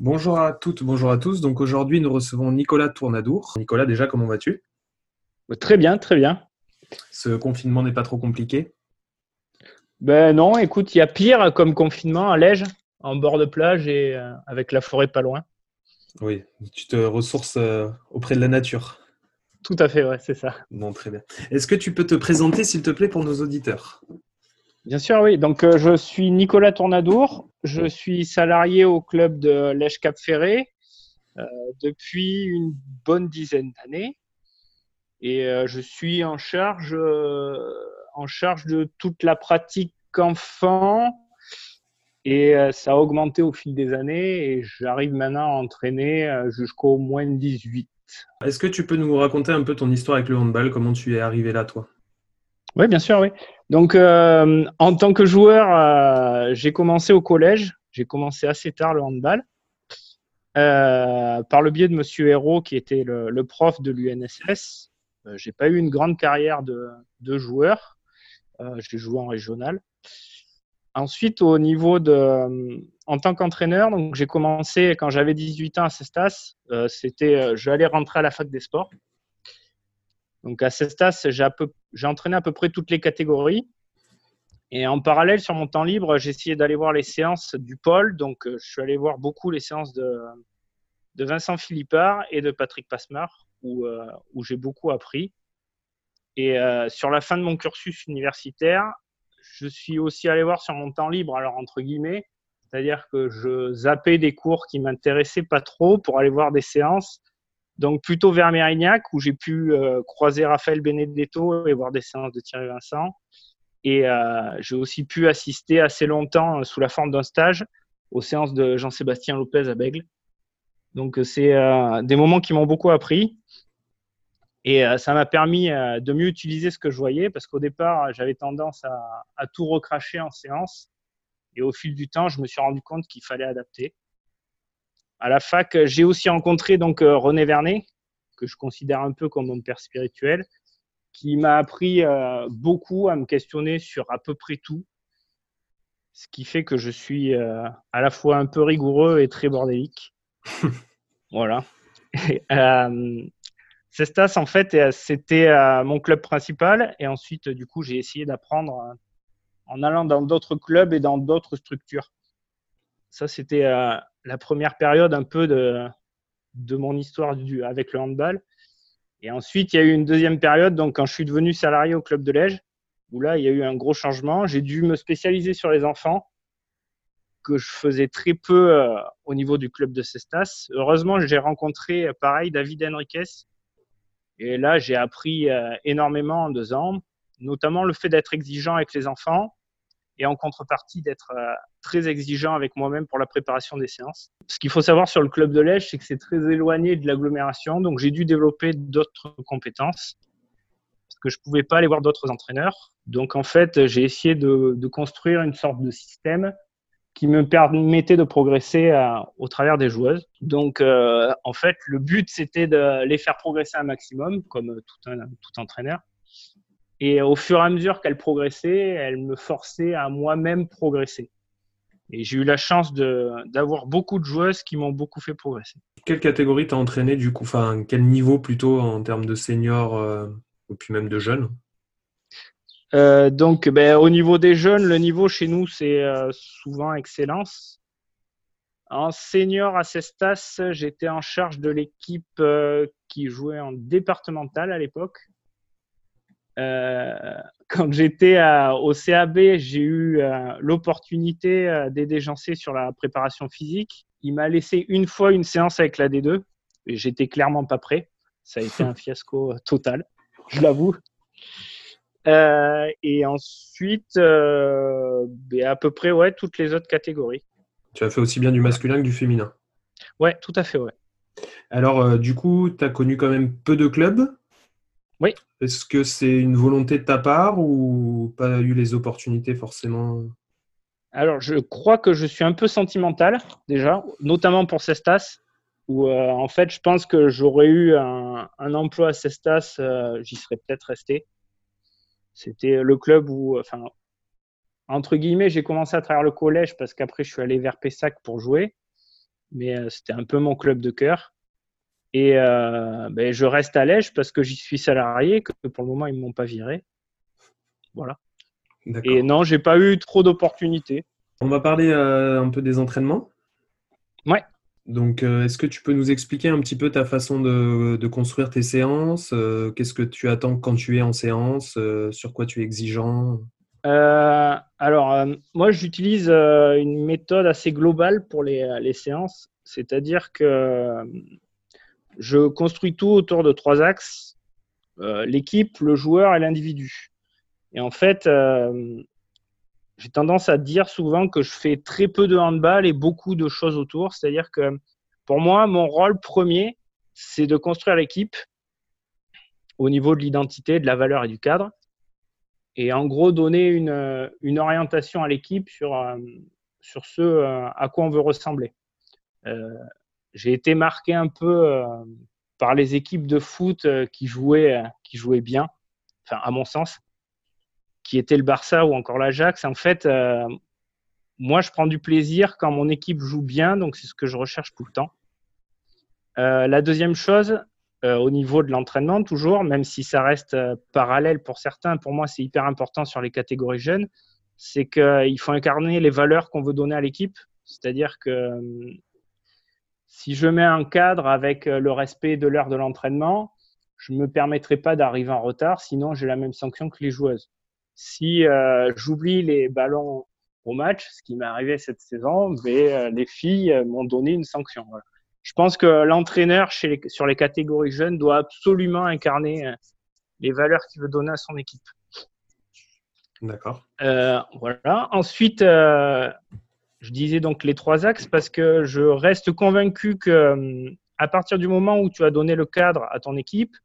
Bonjour à toutes, bonjour à tous. Donc aujourd'hui, nous recevons Nicolas Tournadour. Nicolas, déjà, comment vas-tu? Très bien, très bien. Ce confinement n'est pas trop compliqué? Ben non, écoute, il y a pire comme confinement à Lège, en bord de plage et euh, avec la forêt pas loin. Oui, tu te ressources euh, auprès de la nature. Tout à fait, ouais, c'est ça. Bon, très bien. Est-ce que tu peux te présenter, s'il te plaît, pour nos auditeurs? Bien sûr, oui. Donc, euh, je suis Nicolas Tournadour. Je suis salarié au club de Lèche Cap Ferré euh, depuis une bonne dizaine d'années. Et euh, je suis en charge, en charge de toute la pratique enfant. Et ça a augmenté au fil des années. Et j'arrive maintenant à entraîner jusqu'au moins 18. Est-ce que tu peux nous raconter un peu ton histoire avec le handball? Comment tu es arrivé là, toi? Oui, bien sûr, oui. Donc, euh, en tant que joueur, euh, j'ai commencé au collège. J'ai commencé assez tard le handball. Euh, par le biais de Monsieur Hérault, qui était le, prof de l'UNSS. j'ai pas eu une grande carrière de, joueur. j'ai joué en régional. Ensuite, au niveau de, en tant qu'entraîneur, j'ai commencé quand j'avais 18 ans à Cestas. c'était, je allais rentrer à la fac des sports. Donc à Cestas, j'ai entraîné à peu près toutes les catégories. Et en parallèle, sur mon temps libre, j'ai essayé d'aller voir les séances du pôle. Donc euh, je suis allé voir beaucoup les séances de, Vincent Philippard et de Patrick Passemar, où, euh, où j'ai beaucoup appris. Et euh, sur la fin de mon cursus universitaire, je suis aussi allé voir sur mon temps libre, alors entre guillemets, c'est-à-dire que je zappais des cours qui m'intéressaient pas trop pour aller voir des séances donc plutôt vers Mérignac où j'ai pu euh, croiser Raphaël Benedetto et voir des séances de Thierry Vincent. Et euh, j'ai aussi pu assister assez longtemps euh, sous la forme d'un stage aux séances de Jean-Sébastien Lopez à Bègle. Donc c'est des moments qui m'ont beaucoup appris. Et ça m'a permis de mieux utiliser ce que je voyais parce qu'au départ, j'avais tendance à, à tout recracher en séance. Et au fil du temps, je me suis rendu compte qu'il fallait adapter à la fac, j'ai aussi rencontré donc euh, René Vernet, que je considère un peu comme mon père spirituel, qui m'a appris euh, beaucoup à me questionner sur à peu près tout, ce qui fait que je suis euh, à la fois un peu rigoureux et très bordélique. voilà. Cestas, en fait, c'était mon club principal. Et ensuite, du coup, j'ai essayé d'apprendre en allant dans d'autres clubs et dans d'autres structures. Ça, c'était la première période un peu de, mon histoire avec le handball. Et ensuite, il y a eu une deuxième période, donc quand je suis devenu salarié au club de Lège, où là, il y a eu un gros changement. J'ai dû me spécialiser sur les enfants, que je faisais très peu euh, au niveau du club de Cestas. Heureusement, j'ai rencontré, euh, pareil, David Henriquez. Et là, j'ai appris euh, énormément en deux ans, notamment le fait d'être exigeant avec les enfants, et en contrepartie d'être euh, très exigeant avec moi-même pour la préparation des séances. Ce qu'il faut savoir sur le club de Lège, c'est que c'est très éloigné de l'agglomération, donc j'ai dû développer d'autres compétences parce que je ne pouvais pas aller voir d'autres entraîneurs. Donc en fait, j'ai essayé de, construire une sorte de système qui me permettait de progresser euh, au travers des joueuses. Donc euh, en fait, le but c'était de les faire progresser un maximum, comme tout, entraîneur. Et au fur et à mesure qu'elle progressait, elle me forçait à moi-même progresser. Et j'ai eu la chance d'avoir beaucoup de joueuses qui m'ont beaucoup fait progresser. Quelle catégorie t'as entraîné du coup Enfin, quel niveau plutôt en termes de seniors euh, ou puis même de jeunes? Euh, Donc, ben, au niveau des jeunes, le niveau chez nous, c'est euh, souvent excellence. En senior à Cestas, j'étais en charge de l'équipe euh, qui jouait en départemental à l'époque. Euh, quand j'étais au CAB, j'ai eu euh, l'opportunité euh, d'aider Jancé sur la préparation physique. Il m'a laissé une fois une séance avec la D2 et j'étais clairement pas prêt. Ça a été un fiasco total, je l'avoue. et ensuite, ben, à peu près ouais, toutes les autres catégories. Tu as fait aussi bien du masculin que du féminin. Ouais, tout à fait, ouais. Alors, du coup, tu as connu quand même peu de clubs Oui. Est-ce que c'est une volonté de ta part ou pas eu les opportunités forcément? Alors, je crois que je suis un peu sentimental déjà, notamment pour Cestas, où en fait, je pense que j'aurais eu un, emploi à Cestas, j'y serais peut-être resté. C'était le club où, enfin, entre guillemets, j'ai commencé à travers le collège parce qu'après, je suis allé vers Pessac pour jouer. Mais euh, c'était un peu mon club de cœur. Et euh, ben, je reste à l'Ège parce que j'y suis salarié, que pour le moment, ils ne m'ont pas viré. Voilà. Et non, j'ai pas eu trop d'opportunités. On va parler euh, un peu des entraînements. Ouais. Donc, est-ce que tu peux nous expliquer un petit peu ta façon de, de construire tes séances Qu'est-ce que tu attends quand tu es en séance Sur quoi tu es exigeant? Euh, alors, euh, moi, j'utilise euh, une méthode assez globale pour les, séances, c'est-à-dire que je construis tout autour de trois axes l'équipe, le joueur et l'individu. Et en fait, j'ai tendance à dire souvent que je fais très peu de handball et beaucoup de choses autour, c'est-à-dire que pour moi, mon rôle premier, c'est de construire l'équipe au niveau de l'identité, de la valeur et du cadre et en gros donner une, euh, orientation à l'équipe sur, euh, ce euh, à quoi on veut ressembler. J'ai été marqué un peu par les équipes de foot qui jouaient, qui jouaient bien, enfin à mon sens, qui étaient le Barça ou encore l'Ajax. En fait, moi, je prends du plaisir quand mon équipe joue bien, donc c'est ce que je recherche tout le temps. la deuxième chose, euh, au niveau de l'entraînement, toujours, même si ça reste euh, parallèle pour certains, pour moi c'est hyper important sur les catégories jeunes, c'est qu'il faut incarner les valeurs qu'on veut donner à l'équipe. C'est-à-dire que si je mets un cadre avec euh, le respect de l'heure de l'entraînement, je ne me permettrai pas d'arriver en retard, sinon j'ai la même sanction que les joueuses. Si j'oublie les ballons au match, ce qui m'est arrivé cette saison, ben, les filles m'ont donné une sanction. Voilà je pense que l'entraîneur sur les catégories jeunes doit absolument incarner euh, les valeurs qu'il veut donner à son équipe. D'accord. Euh, voilà. Ensuite, euh, je disais donc les trois axes parce que je reste convaincu que à partir du moment où tu as donné le cadre à ton équipe,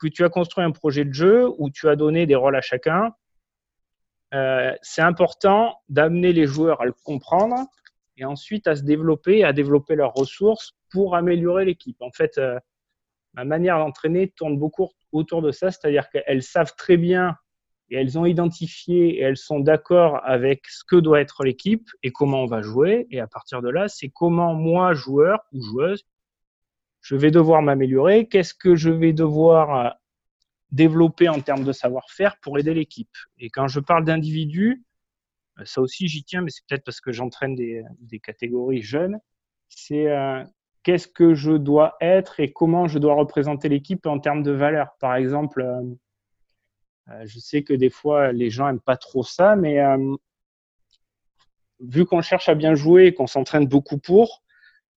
que tu as construit un projet de jeu, où tu as donné des rôles à chacun, c'est important d'amener les joueurs à le comprendre et ensuite à se développer, à développer leurs ressources pour améliorer l'équipe. En fait, euh, ma manière d'entraîner tourne beaucoup autour de ça, c'est-à-dire qu'elles savent très bien et elles ont identifié et elles sont d'accord avec ce que doit être l'équipe et comment on va jouer. Et à partir de là, c'est comment moi, joueur ou joueuse, je vais devoir m'améliorer, qu'est-ce que je vais devoir euh, développer en termes de savoir-faire pour aider l'équipe? Et quand je parle d'individus, euh, ça aussi, j'y tiens, mais c'est peut-être parce que j'entraîne des, catégories jeunes. C'est euh, qu'est-ce que je dois être et comment je dois représenter l'équipe en termes de valeur? Par exemple, je sais que des fois, les gens n'aiment pas trop ça, mais vu qu'on cherche à bien jouer et qu'on s'entraîne beaucoup pour,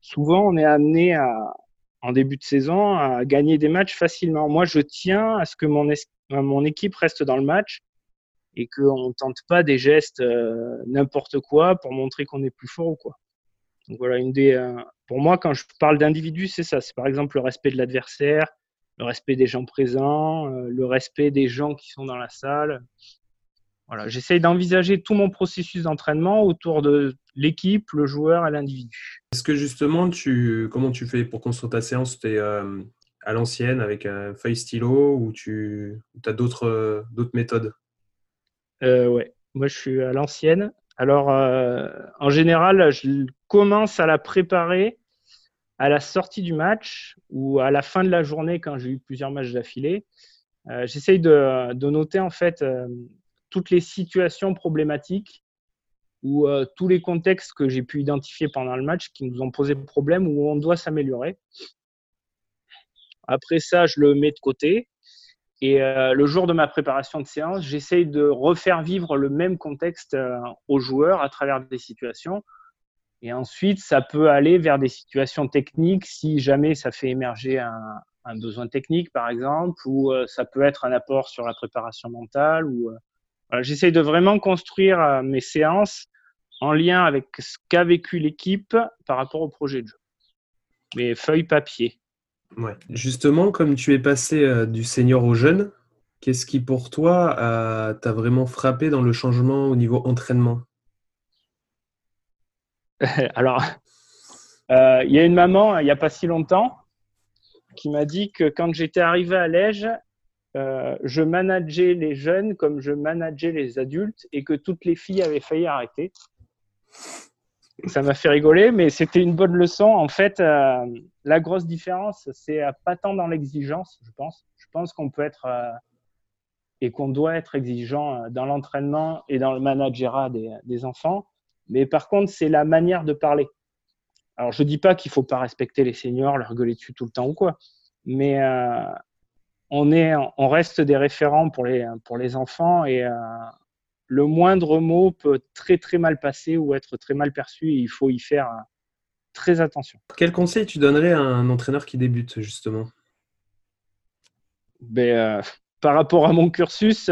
souvent on est amené en début de saison à gagner des matchs facilement. Moi, je tiens à ce que mon, mon équipe reste dans le match et qu'on ne tente pas des gestes euh, n'importe quoi pour montrer qu'on est plus fort ou quoi. Donc voilà, une des, euh, pour moi, quand je parle d'individu, c'est ça. C'est par exemple le respect de l'adversaire, le respect des gens présents, euh, le respect des gens qui sont dans la salle. Voilà, j'essaye d'envisager tout mon processus d'entraînement autour de l'équipe, le joueur et l'individu. Est-ce que justement, tu, comment tu fais pour construire ta séance? Tu es à l'ancienne avec un feuille stylo ou tu as d'autres méthodes? Euh, ouais, moi je suis à l'ancienne. Alors, euh, en général, je commence à la préparer à la sortie du match ou à la fin de la journée quand j'ai eu plusieurs matchs d'affilée. Euh, J'essaye de, noter en fait euh, toutes les situations problématiques ou euh, tous les contextes que j'ai pu identifier pendant le match qui nous ont posé problème ou où on doit s'améliorer. Après ça, je le mets de côté et le jour de ma préparation de séance, j'essaye de refaire vivre le même contexte aux joueurs à travers des situations. Et ensuite, ça peut aller vers des situations techniques si jamais ça fait émerger un, besoin technique, par exemple, ou euh, ça peut être un apport sur la préparation mentale. Ou, J'essaye de vraiment construire mes séances en lien avec ce qu'a vécu l'équipe par rapport au projet de jeu. mais feuille papier. Ouais. Justement, comme tu es passé euh, du senior au jeune, qu'est-ce qui pour toi t'a vraiment frappé dans le changement au niveau entraînement? Alors, euh, il y a une maman, il n'y a pas si longtemps, qui m'a dit que quand j'étais arrivé à Lège, euh, je manageais les jeunes comme je manageais les adultes et que toutes les filles avaient failli arrêter. Ça m'a fait rigoler, mais c'était une bonne leçon. En fait, euh, la grosse différence, c'est pas tant dans l'exigence, je pense. Je pense qu'on peut être et qu'on doit être exigeant dans l'entraînement et dans le managerat des, des enfants. Mais par contre, c'est la manière de parler. Alors, je dis pas qu'il faut pas respecter les seniors, leur gueuler dessus tout le temps ou quoi, mais euh, on, est, on reste des référents pour les, pour les enfants et euh, le moindre mot peut très très mal passer ou être très mal perçu et il faut y faire euh, très attention. Quel conseil tu donnerais à un entraîneur qui débute justement? Ben, Par rapport à mon cursus,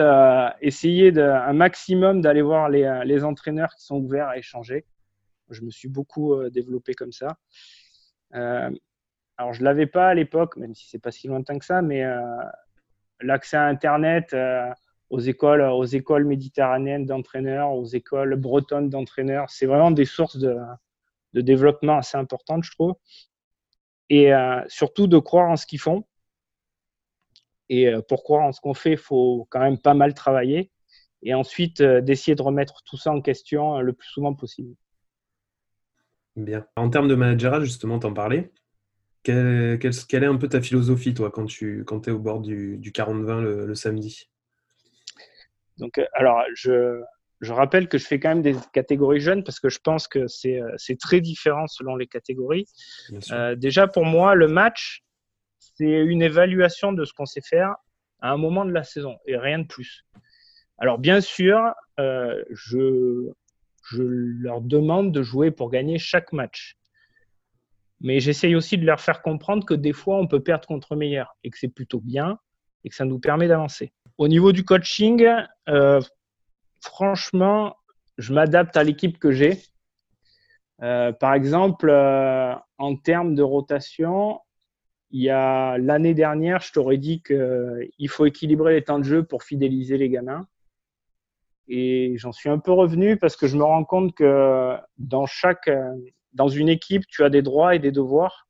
essayer de, un maximum d'aller voir les, les entraîneurs qui sont ouverts à échanger je me suis beaucoup euh, développé comme ça. Euh, alors, je ne l'avais pas à l'époque, même si c'est pas si lointain que ça, mais euh, l'accès à Internet aux écoles, aux écoles méditerranéennes d'entraîneurs, aux écoles bretonnes d'entraîneurs, c'est vraiment des sources de, développement assez importantes, je trouve. Et surtout de croire en ce qu'ils font. Et pour croire en ce qu'on fait, il faut quand même pas mal travailler. Et ensuite, d'essayer de remettre tout ça en question le plus souvent possible. Bien. En termes de managerat, justement, t'en parlais. Quelle, quelle, est un peu ta philosophie, toi, quand tu quand es au bord du, du 40-20 le, samedi? Donc, euh, alors, je, je, rappelle que je fais quand même des catégories jeunes parce que je pense que c'est euh, très différent selon les catégories. Euh, déjà, pour moi, le match, c'est une évaluation de ce qu'on sait faire à un moment de la saison et rien de plus. Alors, bien sûr, euh, je, leur demande de jouer pour gagner chaque match. Mais j'essaye aussi de leur faire comprendre que des fois, on peut perdre contre meilleur et que c'est plutôt bien et que ça nous permet d'avancer. Au niveau du coaching, euh, franchement, je m'adapte à l'équipe que j'ai. Euh, par exemple, en termes de rotation, il y a l'année dernière, je t'aurais dit qu'il faut équilibrer les temps de jeu pour fidéliser les gamins. Et j'en suis un peu revenu parce que je me rends compte que dans chaque, dans une équipe, tu as des droits et des devoirs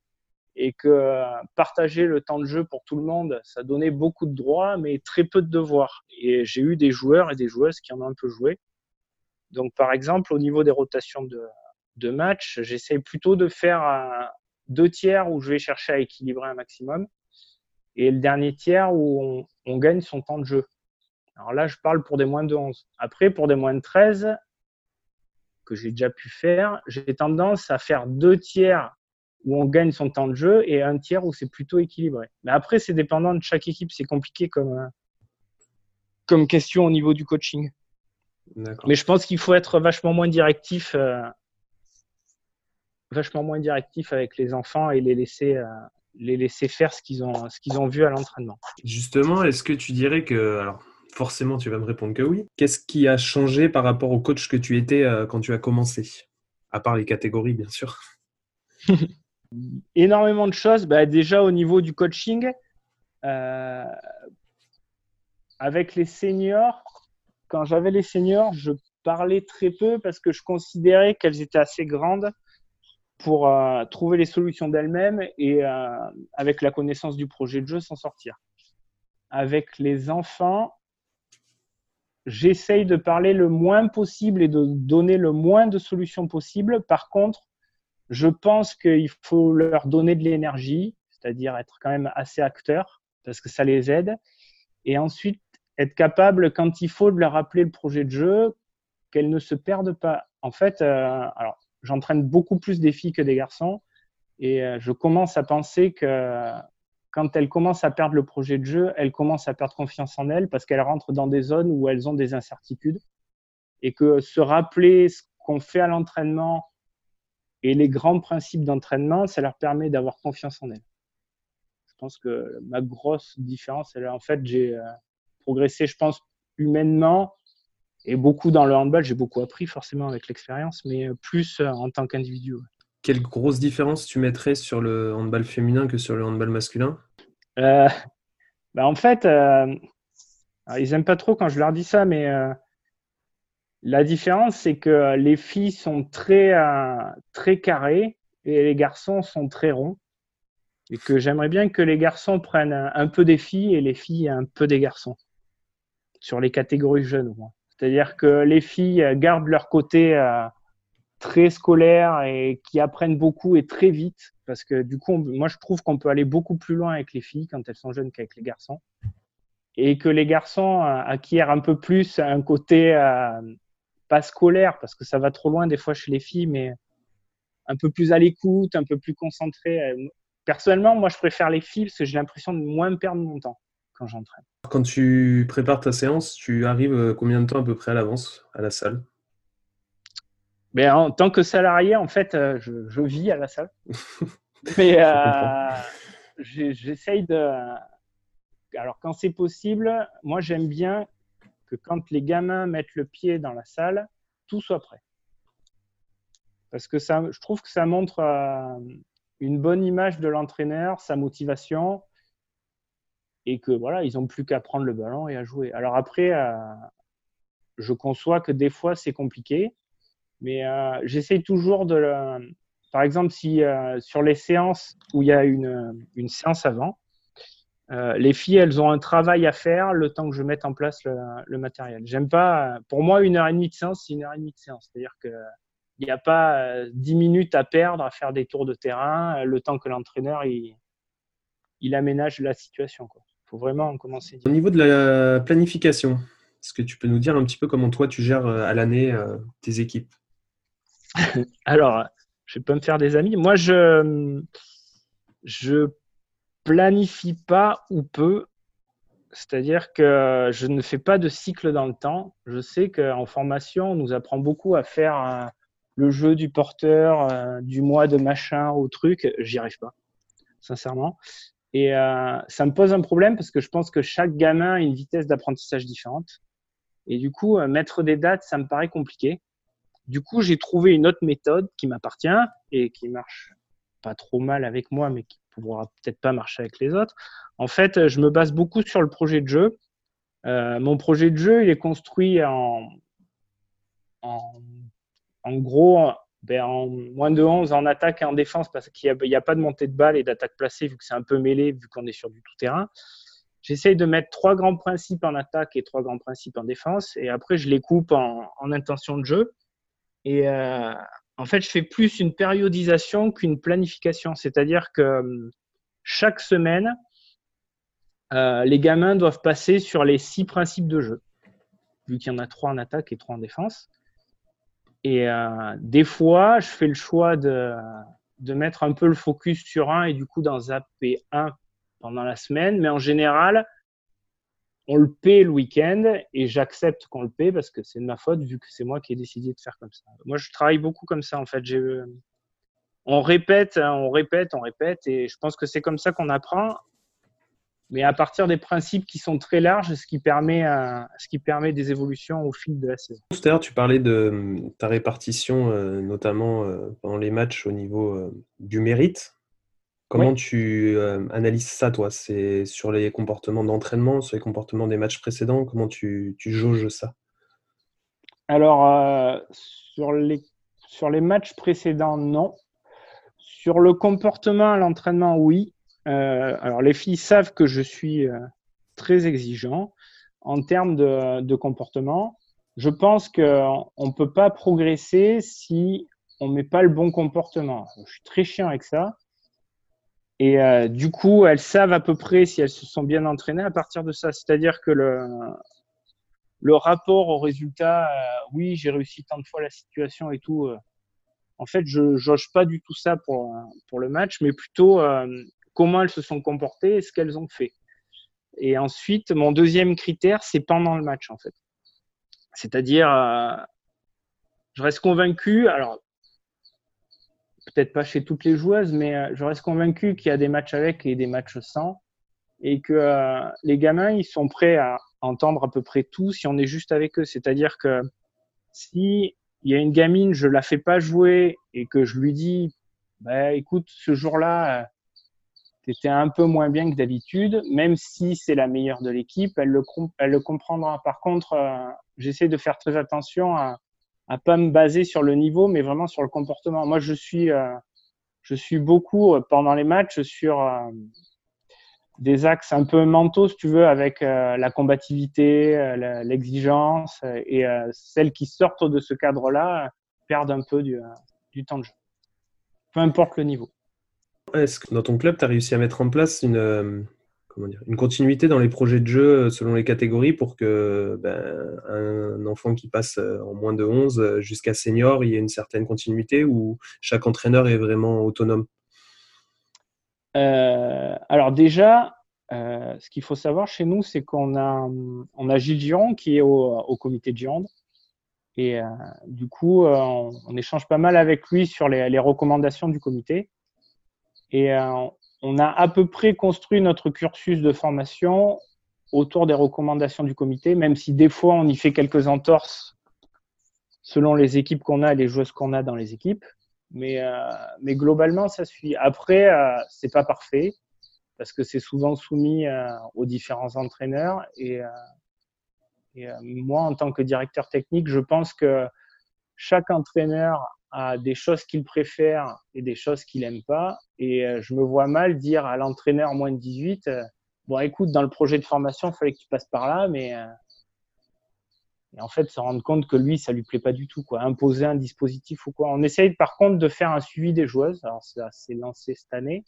et que partager le temps de jeu pour tout le monde, ça donnait beaucoup de droits, mais très peu de devoirs. Et j'ai eu des joueurs et des joueuses qui en ont un peu joué. Donc, par exemple, au niveau des rotations de, de match, j'essaie plutôt de faire deux tiers où je vais chercher à équilibrer un maximum et le dernier tiers où on gagne son temps de jeu. Alors là, je parle pour des moins de 11. Après, pour des moins de 13, que j'ai déjà pu faire, j'ai tendance à faire deux tiers où on gagne son temps de jeu et un tiers où c'est plutôt équilibré. Mais après, c'est dépendant de chaque équipe. C'est compliqué comme, euh, comme question au niveau du coaching. Mais je pense qu'il faut être vachement moins directif, euh, vachement moins directif avec les enfants et les laisser, euh, les laisser faire ce qu'ils ont, ce qu'ils ont vu à l'entraînement. Justement, est-ce que tu dirais que, alors, Forcément, tu vas me répondre que oui. Qu'est-ce qui a changé par rapport au coach que tu étais euh, quand tu as commencé? À part les catégories, bien sûr. Énormément de choses. Bah, déjà au niveau du coaching, euh, avec les seniors, quand j'avais les seniors, je parlais très peu parce que je considérais qu'elles étaient assez grandes pour euh, trouver les solutions d'elles-mêmes et avec la connaissance du projet de jeu s'en sortir. Avec les enfants, j'essaye de parler le moins possible et de donner le moins de solutions possible. Par contre, je pense qu'il faut leur donner de l'énergie, c'est-à-dire être quand même assez acteur, parce que ça les aide. Et ensuite, être capable, quand il faut, de leur rappeler le projet de jeu, qu'elles ne se perdent pas. En fait, euh, alors, j'entraîne beaucoup plus des filles que des garçons, et euh, je commence à penser que quand elles commencent à perdre le projet de jeu, elles commencent à perdre confiance en elles parce qu'elles rentrent dans des zones où elles ont des incertitudes et que se rappeler ce qu'on fait à l'entraînement et les grands principes d'entraînement, ça leur permet d'avoir confiance en elles. Je pense que ma grosse différence, elle, en fait, j'ai euh, progressé, je pense, humainement et beaucoup dans le handball. J'ai beaucoup appris forcément avec l'expérience, mais plus euh, en tant qu'individu. quelle grosse différence tu mettrais sur le handball féminin que sur le handball masculin? Euh, bah, En fait, euh, ils n'aiment pas trop quand je leur dis ça, mais euh, la différence, c'est que les filles sont très, très carrées et les garçons sont très ronds. Et que j'aimerais bien que les garçons prennent un, peu des filles et les filles un peu des garçons sur les catégories jeunes. C'est-à-dire que les filles gardent leur côté très scolaires et qui apprennent beaucoup et très vite. Parce que du coup, moi, je trouve qu'on peut aller beaucoup plus loin avec les filles quand elles sont jeunes qu'avec les garçons. Et que les garçons euh, acquièrent un peu plus un côté euh, pas scolaire, parce que ça va trop loin des fois chez les filles, mais un peu plus à l'écoute, un peu plus concentré. Personnellement, moi, je préfère les filles parce que j'ai l'impression de moins perdre mon temps quand j'entraîne. Quand tu prépares ta séance, tu arrives euh, combien de temps à peu près à l'avance à la salle? Mais en tant que salarié, en fait, euh, je, vis à la salle. Mais euh, j'essaye de. Alors, quand c'est possible, moi, j'aime bien que quand les gamins mettent le pied dans la salle, tout soit prêt. Parce que ça, je trouve que ça montre euh, une bonne image de l'entraîneur, sa motivation, et que voilà, ils n'ont plus qu'à prendre le ballon et à jouer. Alors après, je conçois que des fois c'est compliqué, mais euh, j'essaye toujours de. Par exemple, si euh, sur les séances où il y a une, une séance avant, euh, les filles, elles ont un travail à faire le temps que je mette en place le, matériel. J'aime pas. Pour moi, une heure et demie de séance, c'est une heure et demie de séance. C'est-à-dire que il n'y a pas dix minutes à perdre à faire des tours de terrain le temps que l'entraîneur il, il, aménage la situation. Il faut vraiment commencer. Au niveau de la planification, est-ce que tu peux nous dire un petit peu comment toi tu gères à l'année tes équipes? Alors, je vais pas me faire des amis. Moi, je je planifie pas ou peu. C'est-à-dire que je ne fais pas de cycle dans le temps. Je sais qu'en formation, on nous apprend beaucoup à faire euh, le jeu du porteur, euh, du mois de machin au truc. J'y arrive pas, sincèrement. Et euh, ça me pose un problème parce que je pense que chaque gamin a une vitesse d'apprentissage différente. Et du coup, mettre des dates, ça me paraît compliqué. Du coup, j'ai trouvé une autre méthode qui m'appartient et qui marche pas trop mal avec moi, mais qui pourra peut-être pas marcher avec les autres. En fait, je me base beaucoup sur le projet de jeu. Euh, mon projet de jeu, il est construit en, en, gros ben, en moins de 11 en attaque et en défense parce qu'il n'y a, pas de montée de balle et d'attaque placée vu que c'est un peu mêlé, vu qu'on est sur du tout-terrain. J'essaye de mettre trois grands principes en attaque et trois grands principes en défense et après je les coupe en, en intention de jeu. Et euh, en fait, je fais plus une périodisation qu'une planification. C'est-à-dire que euh, chaque semaine, euh, les gamins doivent passer sur les six principes de jeu, vu qu'il y en a trois en attaque et trois en défense. Et des fois, je fais le choix de, de, mettre un peu le focus sur un et du coup d'en zapper un pendant la semaine. Mais en général, on le paie le week-end et j'accepte qu'on le paie parce que c'est de ma faute vu que c'est moi qui ai décidé de faire comme ça. Moi, je travaille beaucoup comme ça en fait. On répète, hein, on répète, on répète et je pense que c'est comme ça qu'on apprend. Mais à partir des principes qui sont très larges, ce qui permet, ce qui permet des évolutions au fil de la saison. Tout à l'heure, tu parlais de ta répartition, euh, notamment euh, pendant les matchs au niveau euh, du mérite. Comment tu euh, analyses ça, toi? C'est sur les comportements d'entraînement, sur les comportements des matchs précédents? Comment tu, tu jauges ça? Alors, euh, sur, les, sur les matchs précédents, non. Sur le comportement à l'entraînement, oui. Euh, alors, les filles savent que je suis très exigeant en termes de, comportement. Je pense qu'on ne peut pas progresser si on ne met pas le bon comportement. Je suis très chiant avec ça. Et euh, du coup, elles savent à peu près si elles se sont bien entraînées à partir de ça. C'est-à-dire que le, rapport au résultat, euh, oui, j'ai réussi tant de fois la situation et tout. Euh, en fait, je jauge pas du tout ça pour, pour le match, mais plutôt comment elles se sont comportées et ce qu'elles ont fait. Et ensuite, mon deuxième critère, c'est pendant le match, en fait. C'est-à-dire, je reste convaincu. Alors, peut-être pas chez toutes les joueuses, mais euh, je reste convaincu qu'il y a des matchs avec et des matchs sans, et que euh, les gamins, ils sont prêts à entendre à peu près tout si on est juste avec eux. C'est-à-dire que si il y a une gamine, je la fais pas jouer et que je lui dis bah, écoute, ce jour-là, étais un peu moins bien que d'habitude, même si c'est la meilleure de l'équipe, elle le, elle le comprendra. Par contre, j'essaie de faire très attention à à pas me baser sur le niveau, mais vraiment sur le comportement. Moi, je suis, euh, je suis beaucoup euh, pendant les matchs sur euh, des axes un peu mentaux, si tu veux, avec la combativité, l'exigence, et celles qui sortent de ce cadre-là perdent un peu du temps de jeu, peu importe le niveau. Est-ce que dans ton club, tu as réussi à mettre en place une, une continuité dans les projets de jeu euh, selon les catégories pour que ben, un enfant qui passe euh, en moins de 11 euh, jusqu'à senior, il y ait une certaine continuité ou chaque entraîneur est vraiment autonome? Alors déjà, ce qu'il faut savoir chez nous, c'est qu'on a, on a Gilles Giron qui est au, comité de Gironde. Et du coup, on, échange pas mal avec lui sur les recommandations du comité. Et on a à peu près construit notre cursus de formation autour des recommandations du comité, même si des fois on y fait quelques entorses selon les équipes qu'on a les joueuses qu'on a dans les équipes. Mais, euh, mais globalement, ça suit. Après, euh, c'est pas parfait parce que c'est souvent soumis euh, aux différents entraîneurs. Et moi, en tant que directeur technique, je pense que chaque entraîneur a des choses qu'il préfère et des choses qu'il n'aime pas. Et euh, je me vois mal dire à l'entraîneur moins de 18, euh, bon écoute, dans le projet de formation, il fallait que tu passes par là, mais euh, et en fait se rendre compte que lui, ça lui plaît pas du tout, quoi. Imposer un dispositif ou quoi. On essaye par contre de faire un suivi des joueuses. Alors ça s'est lancé cette année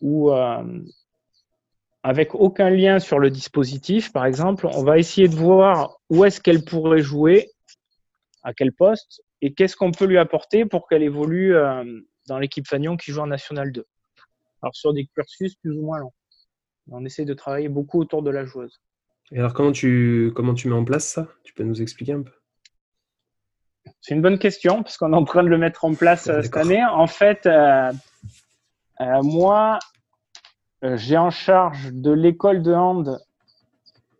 où avec aucun lien sur le dispositif, par exemple, on va essayer de voir où est-ce qu'elle pourrait jouer, à quel poste, et qu'est-ce qu'on peut lui apporter pour qu'elle évolue euh, dans l'équipe Fagnon qui joue en National 2. Alors sur des cursus plus ou moins longs. On essaie de travailler beaucoup autour de la joueuse. Et alors comment tu, comment tu mets en place ça? Tu peux nous expliquer un peu? C'est une bonne question parce qu'on est en train de le mettre en place euh, cette année. En fait, euh, moi, j'ai en charge de l'école de hand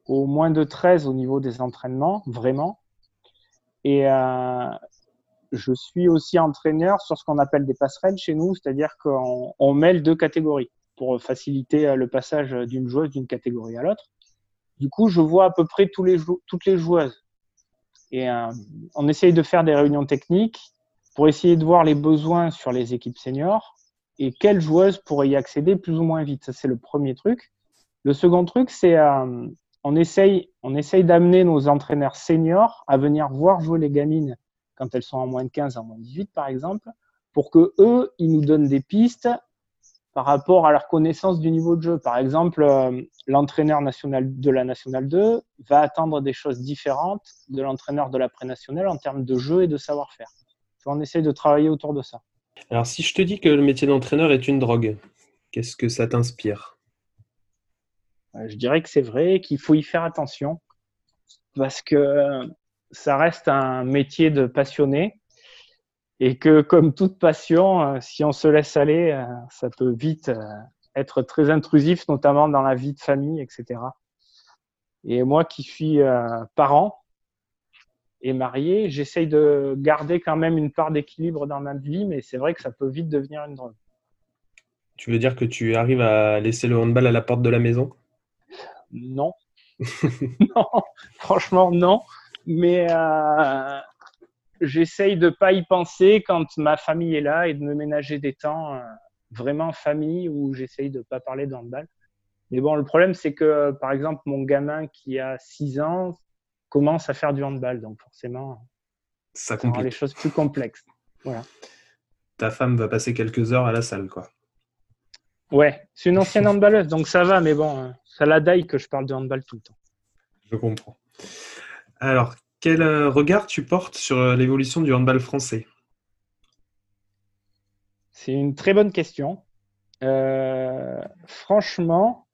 au moins de 13 au niveau des entraînements, vraiment. Et je suis aussi entraîneur sur ce qu'on appelle des passerelles chez nous, c'est-à-dire qu'on mêle deux catégories pour faciliter euh, le passage d'une joueuse d'une catégorie à l'autre. Du coup, je vois à peu près toutes les joueuses. Et euh, on essaye de faire des réunions techniques pour essayer de voir les besoins sur les équipes seniors et quelles joueuses pourraient y accéder plus ou moins vite. Ça, c'est le premier truc. Le second truc, c'est euh, on essaye, on essaye d'amener nos entraîneurs seniors à venir voir jouer les gamines quand elles sont en moins de 15, en moins de 18 par exemple, pour que eux, ils nous donnent des pistes par rapport à leur connaissance du niveau de jeu. Par exemple, euh, l'entraîneur national de la nationale 2 va attendre des choses différentes de l'entraîneur de la pré-nationale en termes de jeu et de savoir-faire. On essaie de travailler autour de ça. Alors, si je te dis que le métier d'entraîneur est une drogue, qu'est-ce que ça t'inspire? Euh, Je dirais que c'est vrai, qu'il faut y faire attention parce que ça reste un métier de passionné et que comme toute passion, euh, si on se laisse aller, euh, ça peut vite euh, être très intrusif, notamment dans la vie de famille, etc. Et moi qui suis parent et marié, j'essaye de garder quand même une part d'équilibre dans ma vie, mais c'est vrai que ça peut vite devenir une drogue. Tu veux dire que tu arrives à laisser le handball à la porte de la maison? Non. non, franchement non mais euh, j'essaye de pas y penser quand ma famille est là et de me ménager des temps euh, vraiment famille où j'essaye de pas parler de handball. Mais bon, le problème, c'est que, par exemple, mon gamin qui a 6 ans commence à faire du handball. Donc, forcément, ça, complique. les choses plus complexes. Voilà. Ta femme va passer quelques heures à la salle, quoi. Ouais, c'est une ancienne handballeuse, donc ça va, mais bon, ça la daille que je parle de handball tout le temps. Je comprends. Alors, quel euh, regard tu portes sur euh, l'évolution du handball français? C'est une très bonne question. Euh, franchement,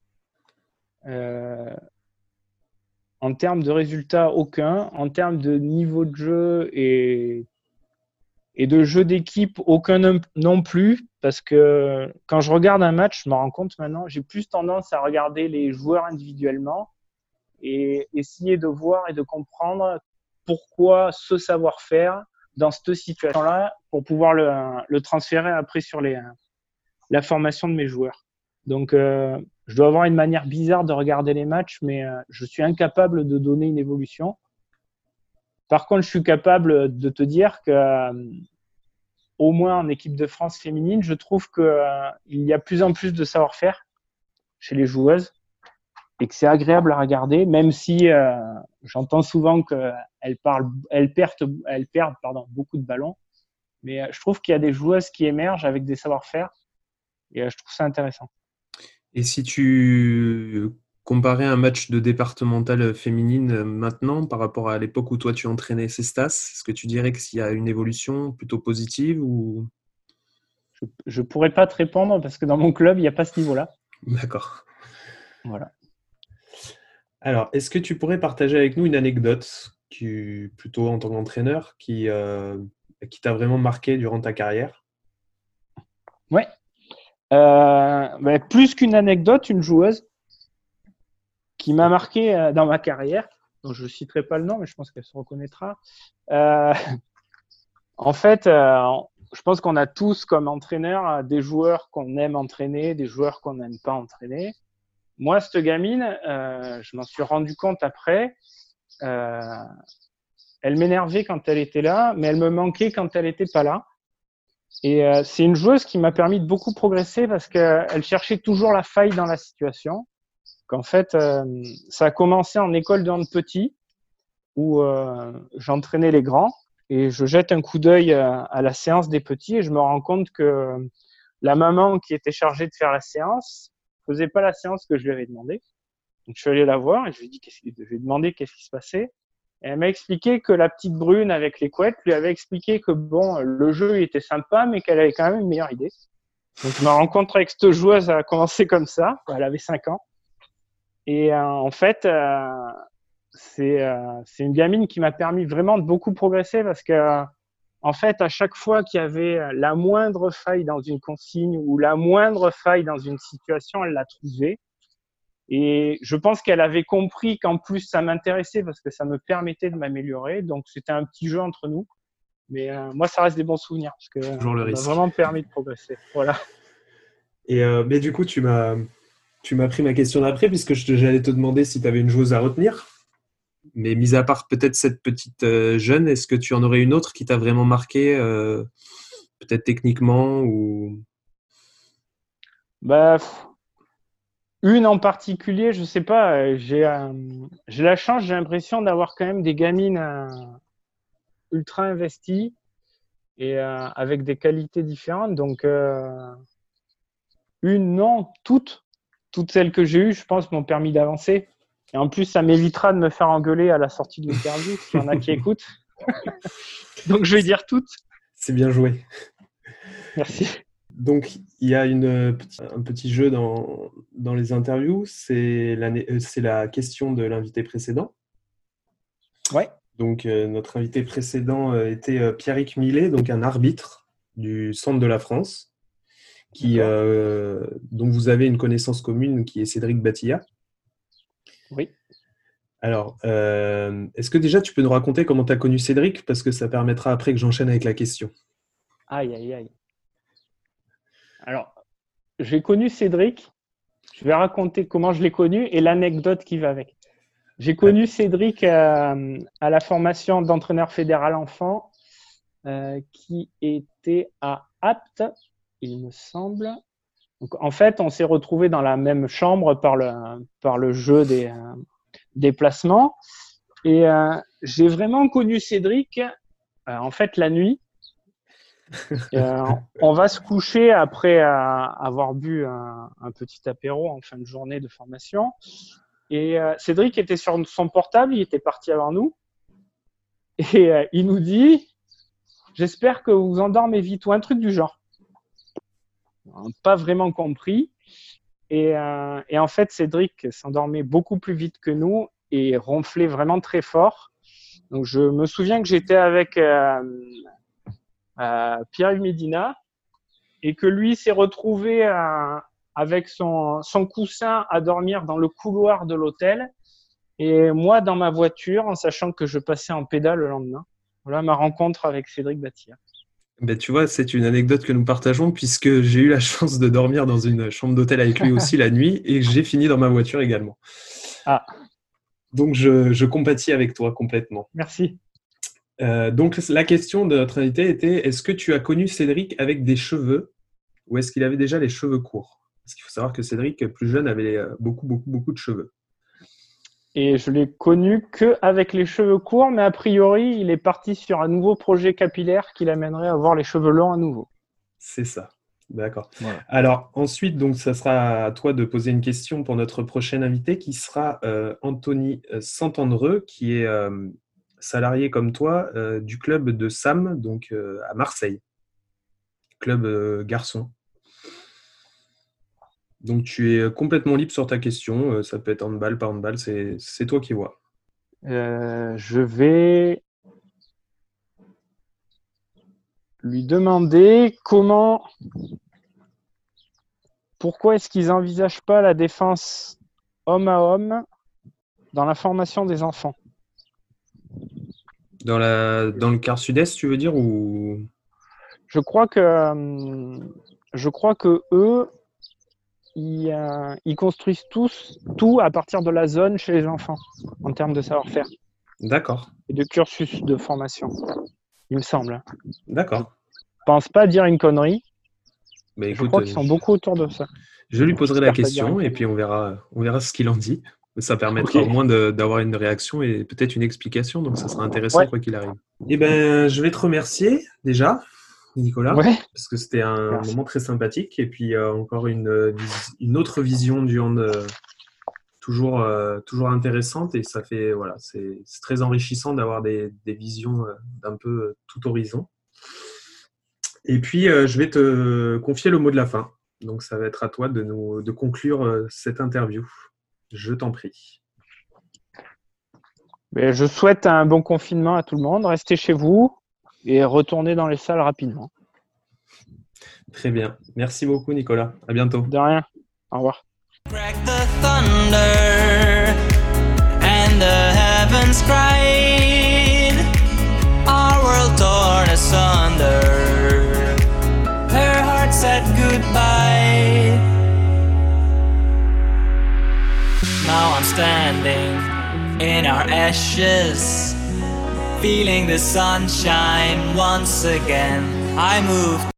en termes de résultats, aucun. En termes de niveau de jeu et, et de jeu d'équipe, aucun non plus. Parce que quand je regarde un match, je me rends compte maintenant, j'ai plus tendance à regarder les joueurs individuellement et essayer de voir et de comprendre pourquoi ce savoir-faire dans cette situation-là pour pouvoir le, transférer après sur la formation de mes joueurs. Donc, euh, je dois avoir une manière bizarre de regarder les matchs, mais euh, je suis incapable de donner une évolution. Par contre, je suis capable de te dire que, euh, au moins en équipe de France féminine, je trouve qu'il euh, y a plus en plus de savoir-faire chez les joueuses et que c'est agréable à regarder, même si euh, j'entends souvent qu'elles parlent, elles perdent, elles perdent pardon, beaucoup de ballons. Mais je trouve qu'il y a des joueuses qui émergent avec des savoir-faire et je trouve ça intéressant. Et si tu comparais un match de départemental féminine maintenant par rapport à l'époque où toi tu entraînais Cestas, est-ce que tu dirais qu'il y a une évolution plutôt positive ou? Je ne pourrais pas te répondre parce que dans mon club, il n'y a pas ce niveau-là. D'accord. Voilà. Alors, est-ce que tu pourrais partager avec nous une anecdote, plutôt en tant qu'entraîneur, qui, euh, qui t'a vraiment marqué durant ta carrière? Ouais. Euh, ben, plus qu'une anecdote, une joueuse qui m'a marqué euh, dans ma carrière. Je ne citerai pas le nom, mais je pense qu'elle se reconnaîtra. En fait, je pense qu'on a tous comme entraîneur des joueurs qu'on aime entraîner, des joueurs qu'on n'aime pas entraîner. Moi, cette gamine, je m'en suis rendu compte après. elle m'énervait quand elle était là, mais elle me manquait quand elle n'était pas là. Et euh, c'est une joueuse qui m'a permis de beaucoup progresser parce qu'elle cherchait toujours la faille dans la situation. Qu'en fait, euh, ça a commencé en école de hand petit où euh, j'entraînais les grands et je jette un coup d'œil à la séance des petits et je me rends compte que la maman qui était chargée de faire la séance faisait pas la séance que je lui avais demandé. Donc je suis allé la voir et je lui ai dit je lui ai demandé qu'est-ce qui se passait elle m'a expliqué que la petite brune avec les couettes lui avait expliqué que bon, le jeu était sympa, mais qu'elle avait quand même une meilleure idée. Donc ma rencontre avec cette joueuse a commencé comme ça. Elle avait 5 ans. Et euh, en fait, euh, euh, c'est une gamine qui m'a permis vraiment de beaucoup progresser parce que en fait, à chaque fois qu'il y avait la moindre faille dans une consigne ou la moindre faille dans une situation, elle l'a trouvée. Et je pense qu'elle avait compris qu'en plus ça m'intéressait parce que ça me permettait de m'améliorer. Donc c'était un petit jeu entre nous. Mais euh, moi, ça reste des bons souvenirs parce que ça m'a vraiment permis de progresser. Voilà. Et euh, mais du coup, tu m'as tu m'as pris ma question d'après puisque j'allais te demander si tu avais une chose à retenir. Mais mis à part peut-être cette petite euh, jeune, est-ce que tu en aurais une autre qui t'a vraiment marqué, peut-être techniquement ou? Bah, une en particulier, je sais pas, euh, j'ai euh, la chance, j'ai l'impression d'avoir quand même des gamines euh, ultra investies et avec des qualités différentes. Donc, une, non, toutes, toutes celles que j'ai eues, je pense, m'ont permis d'avancer. Et en plus, ça m'évitera de me faire engueuler à la sortie de l'interview, s'il y en a qui écoutent. Donc, je vais dire toutes. C'est bien joué. Merci. Donc, il y a une, un petit jeu dans, dans les interviews, c'est la, euh, la question de l'invité précédent. Ouais. Donc, euh, notre invité précédent euh, était Pierrick Millet, donc un arbitre du centre de la France, qui, dont vous avez une connaissance commune, qui est Cédric Batilla. Oui. Alors, est-ce que déjà tu peux nous raconter comment tu as connu Cédric? Parce que ça permettra après que j'enchaîne avec la question. Aïe, aïe, aïe. Alors, j'ai connu Cédric. Je vais raconter comment je l'ai connu et l'anecdote qui va avec. J'ai connu Cédric euh, à la formation d'entraîneur fédéral enfant euh, qui était à Apt, il me semble. Donc, en fait, on s'est retrouvés dans la même chambre par le, par le jeu des, euh, des placements. Et j'ai vraiment connu Cédric, en fait, la nuit. Euh, on va se coucher après euh, avoir bu un, petit apéro en fin de journée de formation. Et euh, Cédric était sur son portable, il était parti avant nous. Et il nous dit J'espère que vous endormez vite, ou un truc du genre. Pas vraiment compris. Et, et en fait, Cédric s'endormait beaucoup plus vite que nous et ronflait vraiment très fort. Donc, je me souviens que j'étais avec Pierre-Yves Medina et que lui s'est retrouvé avec son, coussin à dormir dans le couloir de l'hôtel et moi dans ma voiture en sachant que je passais en pédale le lendemain. Voilà ma rencontre avec Cédric Batia. Ben, tu vois, c'est une anecdote que nous partageons puisque j'ai eu la chance de dormir dans une chambre d'hôtel avec lui aussi la nuit et j'ai fini dans ma voiture également. Ah. Donc je, je compatis avec toi complètement. Merci. Euh, donc la question de notre invité était est-ce que tu as connu Cédric avec des cheveux ou est-ce qu'il avait déjà les cheveux courts? Parce qu'il faut savoir que Cédric, plus jeune, avait euh, beaucoup, beaucoup, beaucoup de cheveux. Et je l'ai connu que avec les cheveux courts, mais a priori, il est parti sur un nouveau projet capillaire qui l'amènerait à avoir les cheveux longs à nouveau. C'est ça. D'accord. Alors ensuite, donc, ça sera à toi de poser une question pour notre prochain invité qui sera euh, Anthony Santandreux, qui est euh, salarié comme toi euh, du club de Sam, donc à Marseille, club garçon. Donc tu es complètement libre sur ta question. Euh, ça peut être handball, pas handball, c'est toi qui vois. Euh, je vais lui demander comment, pourquoi est-ce qu'ils n'envisagent pas la défense homme à homme dans la formation des enfants? Dans, la, dans le quart sud-est, tu veux dire ou? Je crois que euh, je crois que eux, euh, ils, construisent tous tout à partir de la zone chez les enfants en termes de savoir-faire. D'accord. Et de cursus de formation, il me semble. D'accord. Je pense pas dire une connerie. Mais je crois qu'ils sont beaucoup autour de ça. Je lui poserai la question et puis on verra, on verra ce qu'il en dit. Ça permettra au moins d'avoir une réaction et peut-être une explication, donc ça sera intéressant quoi qu'il arrive. Eh ben, je vais te remercier déjà Nicolas, parce que c'était un moment très sympathique et puis euh, encore une, une, autre vision du hand euh, toujours, euh, toujours intéressante et ça fait voilà, c'est très enrichissant d'avoir des, des, visions d'un peu tout horizon. Et puis je vais te confier le mot de la fin, donc ça va être à toi de nous de conclure cette interview. Je t'en prie. Je souhaite un bon confinement à tout le monde. Restez chez vous, et retourner dans les salles rapidement. Très bien. Merci beaucoup, Nicolas. À bientôt. De rien. Au revoir. Now I'm standing in our ashes. Feeling the sunshine once again. I moved